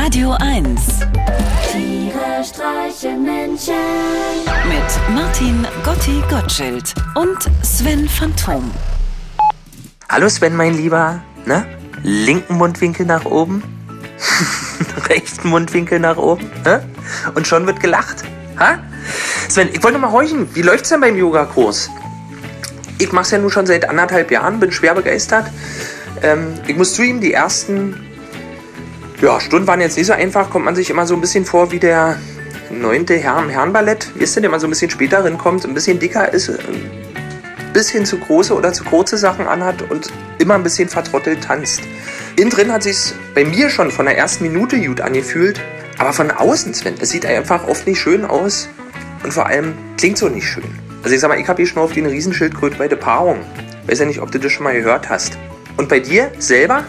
Radio 1 Tiere streichen Menschen. mit Martin Gotti Gottschild und Sven Phantom. Hallo Sven, mein Lieber. Na? Linken Mundwinkel nach oben. Rechten Mundwinkel nach oben. Hä? Und schon wird gelacht. Ha? Sven, ich wollte mal horchen. Wie läuft's denn beim Yogakurs? Ich mach's ja nun schon seit anderthalb Jahren, bin schwer begeistert. Ähm, ich muss zugeben, die ersten ja, Stunden waren jetzt nicht so einfach. Kommt man sich immer so ein bisschen vor wie der neunte Herr im Herrenballett. Wisst ihr, der mal so ein bisschen später reinkommt, ein bisschen dicker ist, ein bisschen zu große oder zu kurze Sachen anhat und immer ein bisschen vertrottelt tanzt. Innen drin hat sich's bei mir schon von der ersten Minute gut angefühlt, aber von außen, Sven, es sieht einfach oft nicht schön aus und vor allem klingt so nicht schön. Also ich sag mal, ich habe hier schon auf die eine Riesenschildkröte bei der Paarung. Weiß ja nicht, ob du das schon mal gehört hast. Und bei dir selber?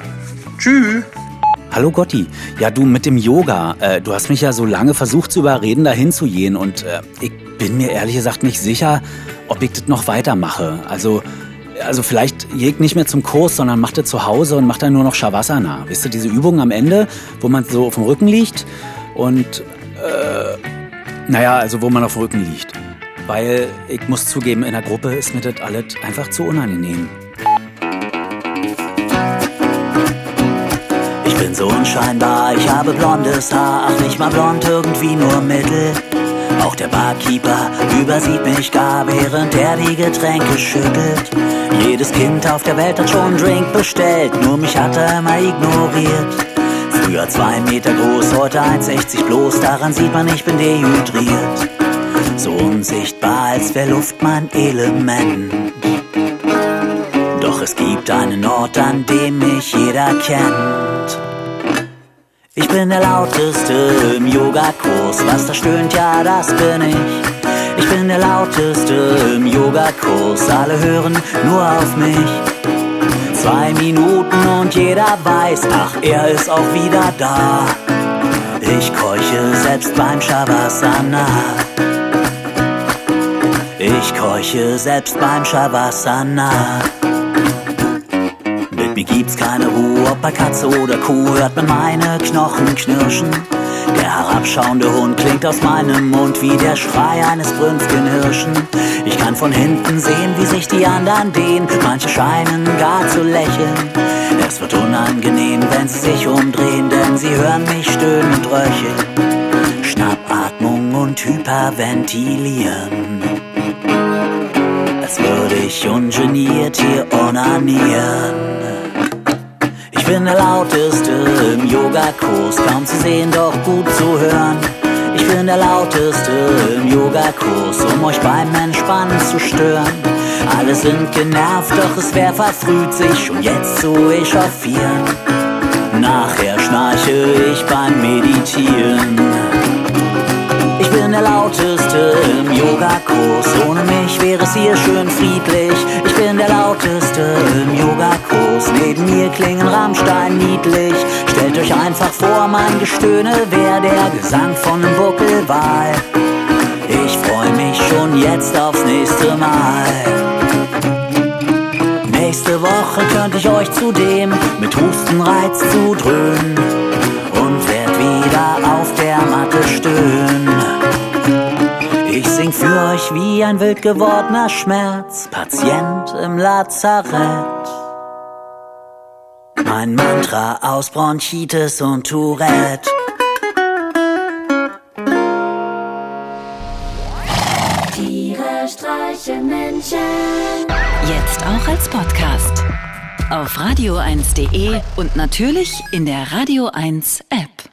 Tschüss. Hallo Gotti, ja du mit dem Yoga, äh, du hast mich ja so lange versucht zu überreden, dahin zu gehen und äh, ich bin mir ehrlich gesagt nicht sicher, ob ich das noch weitermache. Also, also vielleicht ich nicht mehr zum Kurs, sondern mach das zu Hause und mach dann nur noch Shavasana. Wisst ihr, diese Übung am Ende, wo man so auf dem Rücken liegt und, äh, naja, also wo man auf dem Rücken liegt. Weil ich muss zugeben, in der Gruppe ist mir das alles einfach zu unangenehm. Bin so unscheinbar, ich habe blondes Haar, ach nicht mal blond, irgendwie nur mittel. Auch der Barkeeper übersieht mich gar, während er die Getränke schüttelt. Jedes Kind auf der Welt hat schon einen Drink bestellt, nur mich hat er immer ignoriert. Früher zwei Meter groß, heute 1,60 bloß, daran sieht man, ich bin dehydriert. So unsichtbar, als wär Luft mein Element. Doch es gibt einen Ort, an dem mich jeder kennt. Ich bin der Lauteste im Yogakurs, was da stöhnt, ja, das bin ich. Ich bin der Lauteste im Yogakurs, alle hören nur auf mich. Zwei Minuten und jeder weiß, ach, er ist auch wieder da. Ich keuche selbst beim Shavasana. Ich keuche selbst beim Shavasana. Mir gibt's keine Ruhe, ob bei Katze oder Kuh, hört man meine Knochen knirschen. Der herabschauende Hund klingt aus meinem Mund wie der Schrei eines brünstigen Hirschen. Ich kann von hinten sehen, wie sich die anderen dehnen, manche scheinen gar zu lächeln. Es wird unangenehm, wenn sie sich umdrehen, denn sie hören mich stöhnen und röcheln. Schnappatmung und Hyperventilieren. Als würde ich ungeniert hier onanieren. Ich bin der Lauteste im Yogakurs, kaum zu sehen, doch gut zu hören. Ich bin der Lauteste im Yogakurs, um euch beim Entspannen zu stören. Alle sind genervt, doch es wär verfrüht, sich schon jetzt zu echauffieren. Nachher schnarche ich beim Meditieren. Ich bin der Lauteste im Yogakurs. Ohne mich wäre es hier schön friedlich. Der Lauteste im Yogakurs. Neben mir klingen Rammstein niedlich. Stellt euch einfach vor, mein Gestöhne wäre der Gesang von einem Buckelwal. Ich freue mich schon jetzt aufs nächste Mal. Nächste Woche könnte ich euch zudem mit Hustenreiz zudröhnen wie ein wild gewordener Schmerz, Patient im Lazarett. Mein Mantra aus Bronchitis und Tourette. Tiere streichen Menschen. Jetzt auch als Podcast. Auf radio1.de und natürlich in der Radio 1 App.